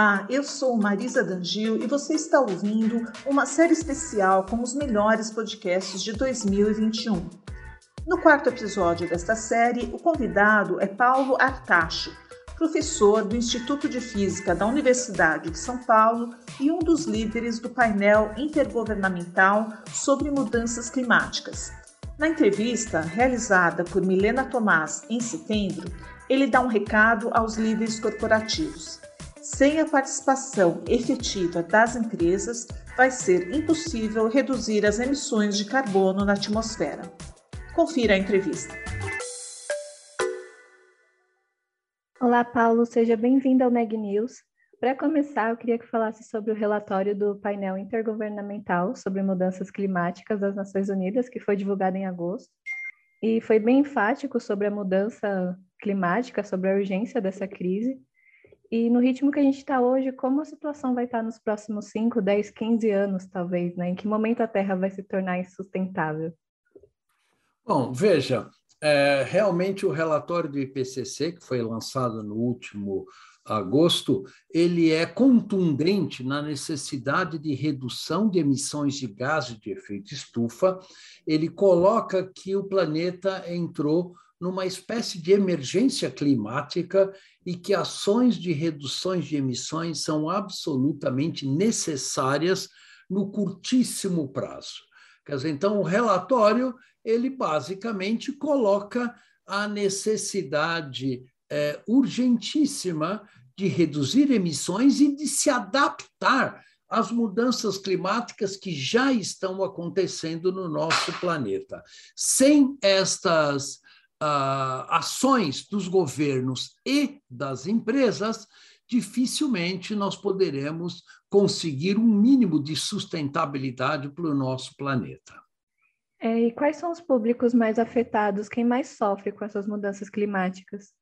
Olá, eu sou Marisa Dangil e você está ouvindo uma série especial com os melhores podcasts de 2021. No quarto episódio desta série, o convidado é Paulo Artacho, professor do Instituto de Física da Universidade de São Paulo e um dos líderes do painel intergovernamental sobre mudanças climáticas. Na entrevista, realizada por Milena Tomás em setembro, ele dá um recado aos líderes corporativos. Sem a participação efetiva das empresas, vai ser impossível reduzir as emissões de carbono na atmosfera. Confira a entrevista. Olá, Paulo, seja bem-vindo ao Neg News. Para começar, eu queria que falasse sobre o relatório do painel intergovernamental sobre mudanças climáticas das Nações Unidas, que foi divulgado em agosto, e foi bem enfático sobre a mudança climática, sobre a urgência dessa crise e no ritmo que a gente está hoje, como a situação vai estar tá nos próximos 5, 10, 15 anos, talvez, né? Em que momento a Terra vai se tornar insustentável? Bom, veja, é, realmente o relatório do IPCC, que foi lançado no último agosto, ele é contundente na necessidade de redução de emissões de gases de efeito estufa. Ele coloca que o planeta entrou numa espécie de emergência climática e que ações de reduções de emissões são absolutamente necessárias no curtíssimo prazo. Quer dizer, então o relatório ele basicamente coloca a necessidade é, urgentíssima de reduzir emissões e de se adaptar às mudanças climáticas que já estão acontecendo no nosso planeta. Sem estas uh, ações dos governos e das empresas, dificilmente nós poderemos conseguir um mínimo de sustentabilidade para o nosso planeta. É, e quais são os públicos mais afetados? Quem mais sofre com essas mudanças climáticas?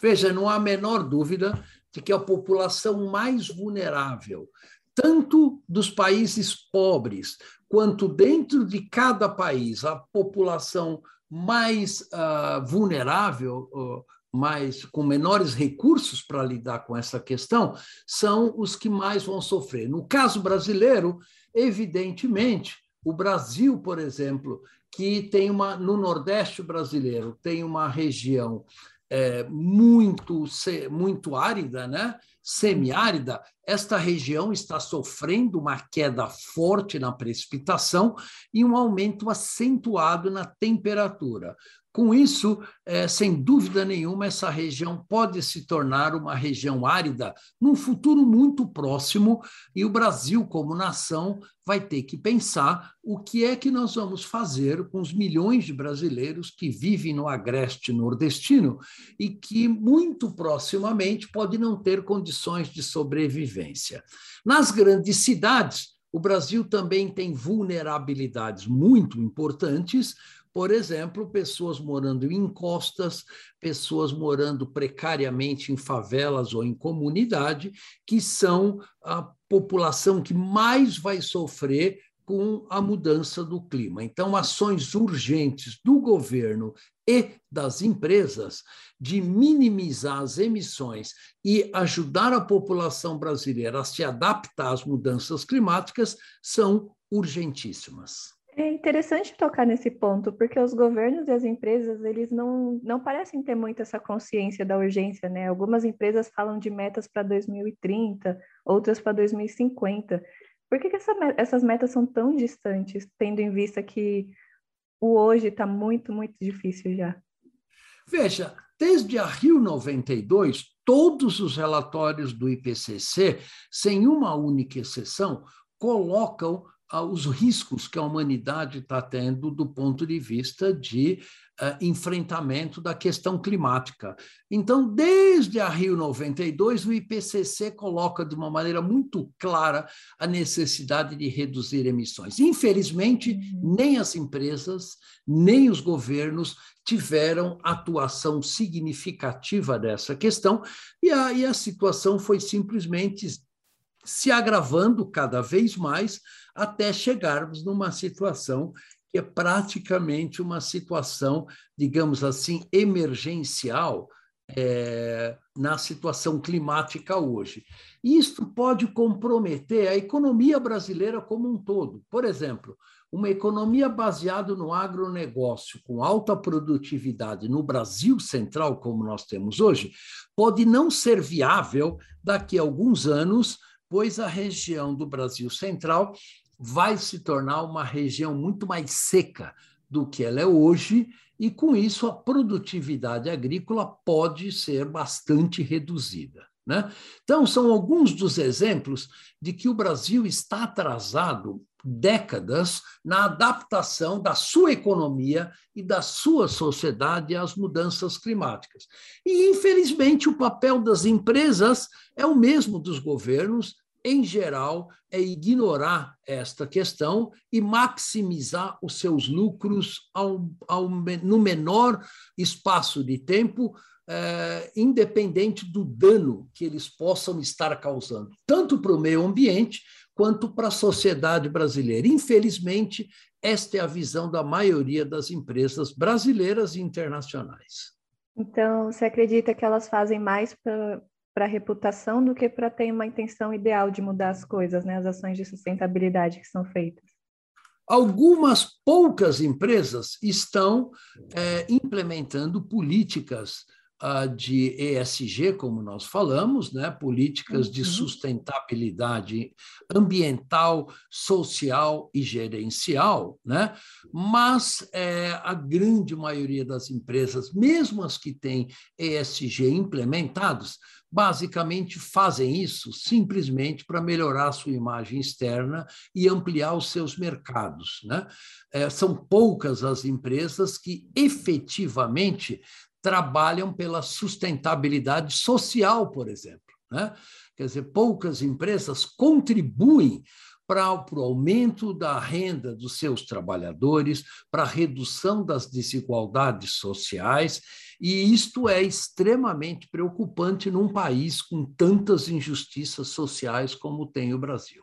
Veja, não há a menor dúvida de que a população mais vulnerável, tanto dos países pobres, quanto dentro de cada país, a população mais uh, vulnerável, uh, mais com menores recursos para lidar com essa questão, são os que mais vão sofrer. No caso brasileiro, evidentemente, o Brasil, por exemplo, que tem uma no Nordeste brasileiro tem uma região é, muito muito árida, né? Semiárida, esta região está sofrendo uma queda forte na precipitação e um aumento acentuado na temperatura. Com isso, é, sem dúvida nenhuma, essa região pode se tornar uma região árida num futuro muito próximo, e o Brasil, como nação, vai ter que pensar o que é que nós vamos fazer com os milhões de brasileiros que vivem no agreste nordestino e que, muito proximamente, pode não ter condições de sobrevivência. Nas grandes cidades, o Brasil também tem vulnerabilidades muito importantes, por exemplo, pessoas morando em encostas, pessoas morando precariamente em favelas ou em comunidade, que são a população que mais vai sofrer com a mudança do clima. Então, ações urgentes do governo e das empresas de minimizar as emissões e ajudar a população brasileira a se adaptar às mudanças climáticas são urgentíssimas. É interessante tocar nesse ponto, porque os governos e as empresas, eles não, não parecem ter muito essa consciência da urgência, né? Algumas empresas falam de metas para 2030, outras para 2050, Por que, que essa, essas metas são tão distantes, tendo em vista que o hoje está muito, muito difícil já? Veja, desde a Rio 92, todos os relatórios do IPCC, sem uma única exceção, colocam os riscos que a humanidade está tendo do ponto de vista de uh, enfrentamento da questão climática. Então, desde a Rio 92, o IPCC coloca de uma maneira muito clara a necessidade de reduzir emissões. Infelizmente, uhum. nem as empresas, nem os governos tiveram atuação significativa dessa questão, e a, e a situação foi simplesmente se agravando cada vez mais até chegarmos numa situação que é praticamente uma situação, digamos assim, emergencial é, na situação climática hoje. Isto pode comprometer a economia brasileira como um todo. Por exemplo, uma economia baseada no agronegócio, com alta produtividade no Brasil central, como nós temos hoje, pode não ser viável daqui a alguns anos, pois a região do Brasil central vai se tornar uma região muito mais seca do que ela é hoje, e com isso a produtividade agrícola pode ser bastante reduzida. Né? Então, são alguns dos exemplos de que o Brasil está atrasado décadas na adaptação da sua economia e da sua sociedade às mudanças climáticas. E, infelizmente, o papel das empresas é o mesmo dos governos em geral, é ignorar esta questão e maximizar os seus lucros ao, ao, no menor espaço de tempo, é, independente do dano que eles possam estar causando, tanto para o meio ambiente quanto para a sociedade brasileira. Infelizmente, esta é a visão da maioria das empresas brasileiras e internacionais. Então, você acredita que elas fazem mais para para a reputação do que para ter uma intenção ideal de mudar as coisas, né? as ações de sustentabilidade que são feitas. Algumas poucas empresas estão é, implementando políticas de ESG, como nós falamos, né? políticas uhum. de sustentabilidade ambiental, social e gerencial, né? mas é, a grande maioria das empresas, mesmo as que têm ESG implementados, basicamente fazem isso simplesmente para melhorar a sua imagem externa e ampliar os seus mercados. Né? É, são poucas as empresas que efetivamente trabalham pela sustentabilidade social, por exemplo. Né? Quer dizer, poucas empresas contribuem para o aumento da renda dos seus trabalhadores, para a redução das desigualdades sociais, e isto é extremamente preocupante num país com tantas injustiças sociais como tem o Brasil.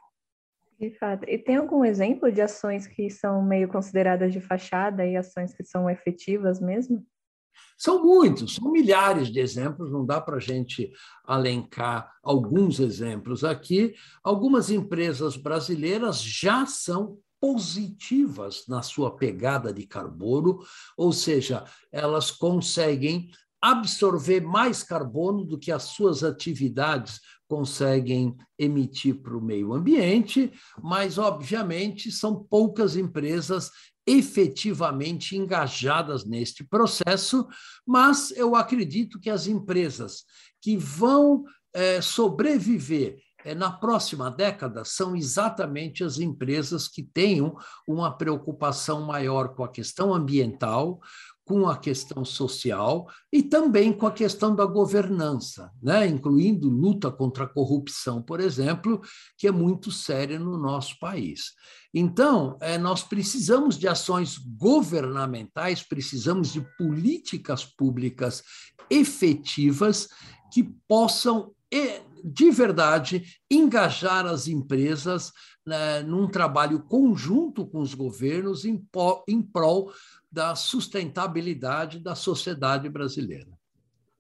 De fato. E tem algum exemplo de ações que são meio consideradas de fachada e ações que são efetivas mesmo? São muitos, são milhares de exemplos, não dá para a gente alencar alguns exemplos aqui. Algumas empresas brasileiras já são positivas na sua pegada de carbono, ou seja, elas conseguem absorver mais carbono do que as suas atividades conseguem emitir para o meio ambiente, mas, obviamente, são poucas empresas efetivamente engajadas neste processo, mas eu acredito que as empresas que vão é, sobreviver é, na próxima década são exatamente as empresas que tenham uma preocupação maior com a questão ambiental, com a questão social e também com a questão da governança, né? incluindo luta contra a corrupção, por exemplo, que é muito séria no nosso país. Então, é, nós precisamos de ações governamentais, precisamos de políticas públicas efetivas que possam, de verdade, engajar as empresas né, num trabalho conjunto com os governos em, em prol da sustentabilidade da sociedade brasileira.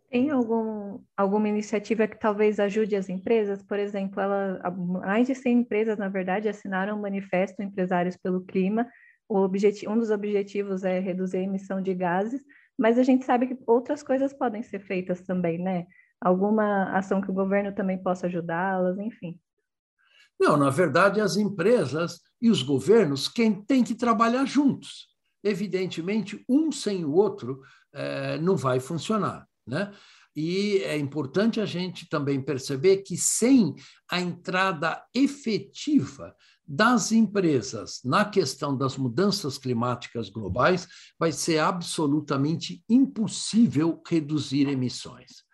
Tem algum, alguma iniciativa que talvez ajude as empresas? Por exemplo, ela, mais de 100 empresas, na verdade, assinaram um manifesto Empresários pelo Clima. O objetivo, um dos objetivos é reduzir a emissão de gases, mas a gente sabe que outras coisas podem ser feitas também, né? Alguma ação que o governo também possa ajudá-las, enfim. Não, na verdade, as empresas e os governos quem têm que trabalhar juntos. Evidentemente, um sem o outro é, não vai funcionar. Né? E é importante a gente também perceber que sem a entrada efetiva das empresas na questão das mudanças climáticas globais, vai ser absolutamente impossível reduzir emissões.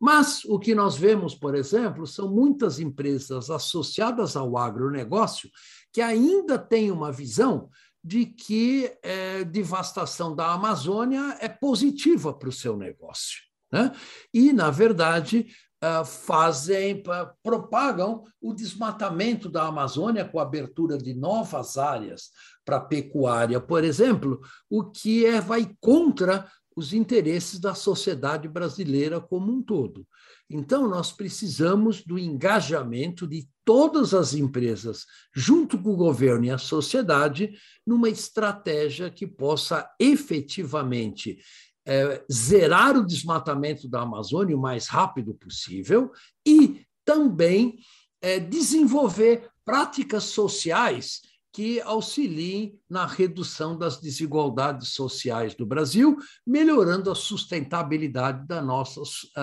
Mas o que nós vemos, por exemplo, são muitas empresas associadas ao agronegócio que ainda têm uma visão de que é, devastação da Amazônia é positiva para o seu negócio. Né? E, na verdade, ah, fazem, propagam o desmatamento da Amazônia com a abertura de novas áreas para pecuária, por exemplo, o que é, vai contra os interesses da sociedade brasileira como um todo. Então, nós precisamos do engajamento de todas as empresas, junto com o governo e a sociedade, numa estratégia que possa efetivamente é, zerar o desmatamento da Amazônia o mais rápido possível e também é, desenvolver práticas sociais que auxiliem na redução das desigualdades sociais do Brasil, melhorando a sustentabilidade da nossa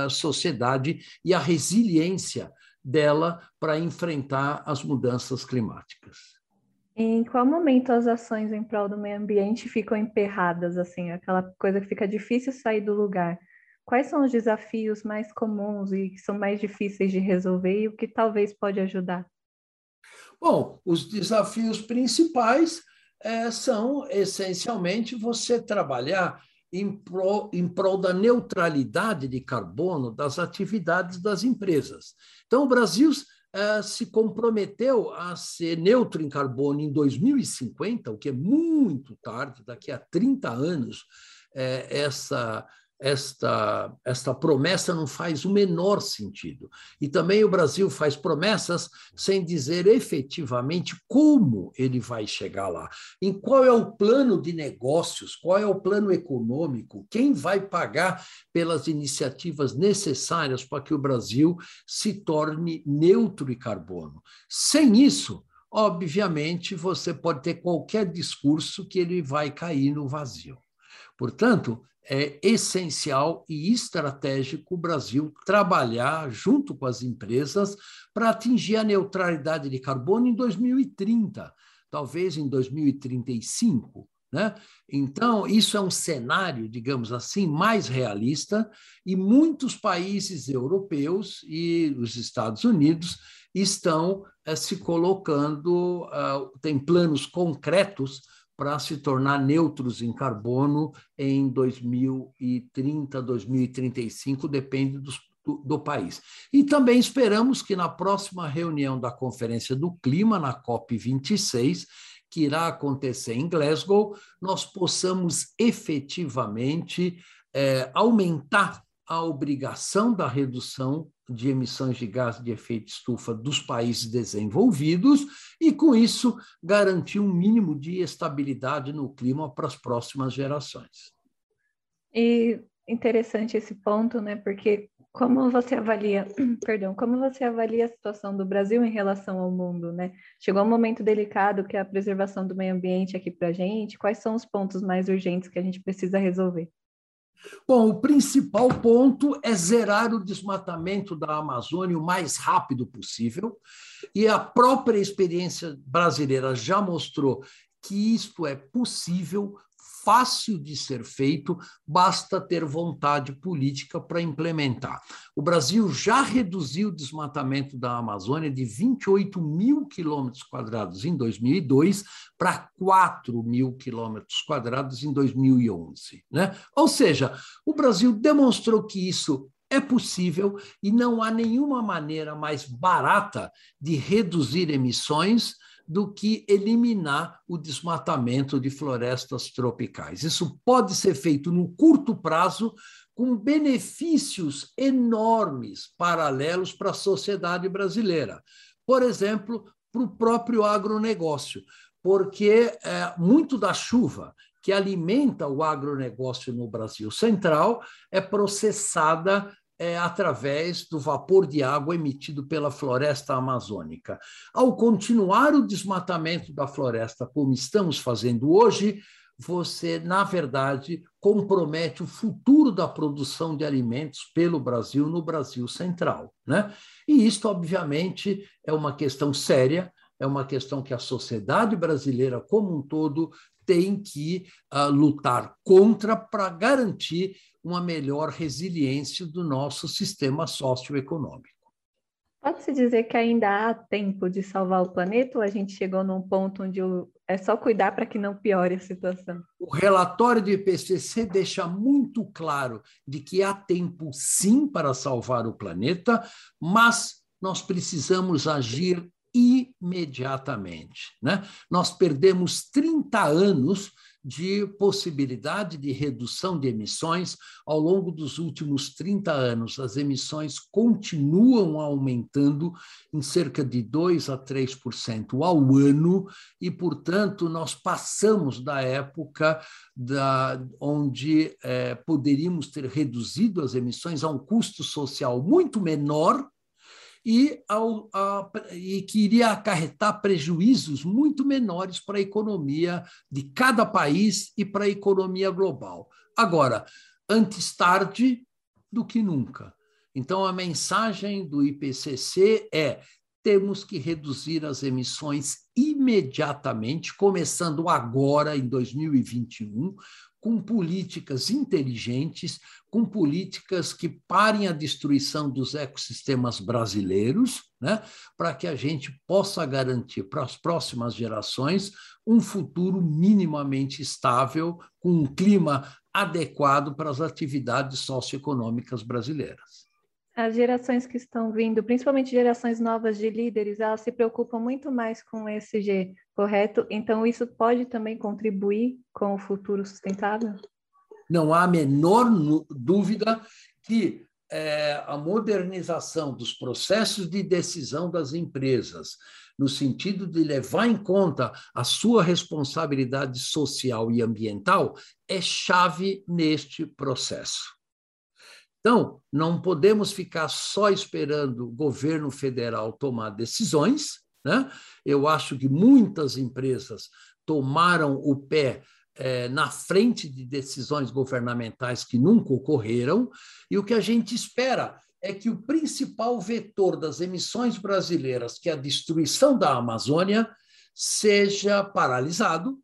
sociedade e a resiliência dela para enfrentar as mudanças climáticas. Em qual momento as ações em prol do meio ambiente ficam emperradas, assim, aquela coisa que fica difícil sair do lugar? Quais são os desafios mais comuns e que são mais difíceis de resolver e o que talvez pode ajudar? Bom, os desafios principais é, são essencialmente você trabalhar em prol, em prol da neutralidade de carbono das atividades das empresas. Então, o Brasil uh, se comprometeu a ser neutro em carbono em 2050, o que é muito tarde, daqui a 30 anos, uh, essa esta, esta promessa não faz o menor sentido. E também o Brasil faz promessas sem dizer efetivamente como ele vai chegar lá. Em qual é o plano de negócios, qual é o plano econômico, quem vai pagar pelas iniciativas necessárias para que o Brasil se torne neutro em carbono. Sem isso, obviamente, você pode ter qualquer discurso que ele vai cair no vazio. Portanto, é essencial e estratégico o Brasil trabalhar junto com as empresas para atingir a neutralidade de carbono em 2030, talvez em 2035. Né? Então, isso é um cenário, digamos assim, mais realista, e muitos países europeus e os Estados Unidos estão é, se colocando, uh, têm planos concretos para se tornar neutros em carbono em 2030, 2035, depende dos, do, do, país. E também esperamos que na próxima reunião da Conferência do Clima, na COP26, que irá acontecer em Glasgow, nós possamos efetivamente é, aumentar a obrigação da redução de emissões de gás de efeito estufa dos países desenvolvidos e, com isso, garantir um mínimo de estabilidade no clima para as próximas gerações. E interessante esse ponto, né? Porque como você avalia, perdão, como você avalia a situação do Brasil em relação ao mundo, né? Chegou um momento delicado que é a preservação do meio ambiente aqui para a gente. Quais são os pontos mais urgentes que a gente precisa resolver? Bom, o principal ponto é zerar o desmatamento da Amazônia o mais rápido possível, e a própria experiência brasileira já mostrou que isto é possível fácil de ser feito, basta ter vontade política para implementar. O Brasil já reduziu o desmatamento da Amazônia de 28 mil quilômetros quadrados em 2002 para 4 mil quilômetros quadrados em 2011. Né? Ou seja, o Brasil demonstrou que isso é possível e não há nenhuma maneira mais barata de reduzir emissões do que eliminar o desmatamento de florestas tropicais. Isso pode ser feito no curto prazo, com benefícios enormes paralelos para a sociedade brasileira. Por exemplo, para o próprio agronegócio, porque é, muito da chuva que alimenta o agronegócio no Brasil Central é processada é, através do vapor de água emitido pela floresta amazônica. Ao continuar o desmatamento da floresta, como estamos fazendo hoje, você, na verdade, compromete o futuro da produção de alimentos pelo Brasil no Brasil central. Né? E isto, obviamente, é uma questão séria, é uma questão que a sociedade brasileira como um todo tem que uh, lutar contra para garantir uma melhor resiliência do nosso sistema socioeconômico. Pode-se dizer que ainda há tempo de salvar o planeta ou a gente chegou num ponto onde é só cuidar para que não piore a situação? O relatório do IPCC deixa muito claro de que há tempo sim para salvar o planeta, mas nós precisamos agir imediatamente. Né? Nós perdemos 30 anos de possibilidade de redução de emissões ao longo dos últimos 30 anos. As emissões continuam aumentando em cerca de 2 a 3% ao ano e, portanto, nós passamos da época da, onde é, poderíamos ter reduzido as emissões a um custo social muito menor e, ao, a, e que iria acarretar prejuízos muito menores para a economia de cada país e para a economia global. Agora, antes tarde do que nunca. Então, a mensagem do IPCC é: temos que reduzir as emissões imediatamente, começando agora, em 2021, com políticas inteligentes, com políticas que parem a destruição dos ecossistemas brasileiros, né, para que a gente possa garantir para as próximas gerações um futuro minimamente estável, com um clima adequado para as atividades socioeconômicas brasileiras. As gerações que estão vindo, principalmente gerações novas de líderes, elas se preocupam muito mais com esse G, correto? Então, isso pode também contribuir com o futuro sustentável? Não há a menor dúvida que é, a modernização dos processos de decisão das empresas, no sentido de levar em conta a sua responsabilidade social e ambiental, é chave neste processo. Então, não podemos ficar só esperando o governo federal tomar decisões. Né? Eu acho que muitas empresas tomaram o pé é, na frente de decisões governamentais que nunca ocorreram, e o que a gente espera é que o principal vetor das emissões brasileiras, que é a destruição da Amazônia, seja paralisado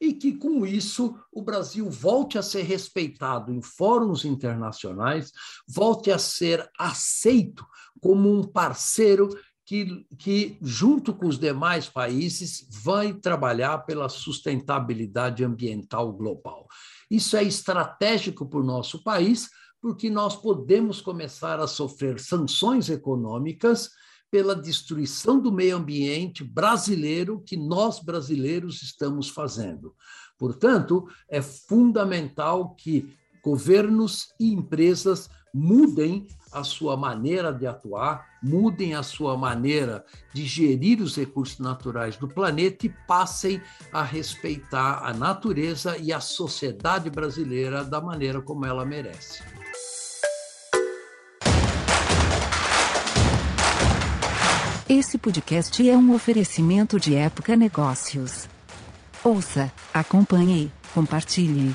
e que, com isso, o Brasil volte a ser respeitado em fóruns internacionais, volte a ser aceito como um parceiro que, que, junto com os demais países, vai trabalhar pela sustentabilidade ambiental global. Isso é estratégico para o nosso país, porque nós podemos começar a sofrer sanções econômicas pela destruição do meio ambiente brasileiro que nós brasileiros estamos fazendo. Portanto, é fundamental que governos e empresas mudem a sua maneira de atuar, mudem a sua maneira de gerir os recursos naturais do planeta e passem a respeitar a natureza e a sociedade brasileira da maneira como ela merece. Esse podcast é um oferecimento de Época Negócios. Ouça, acompanhe, compartilhe.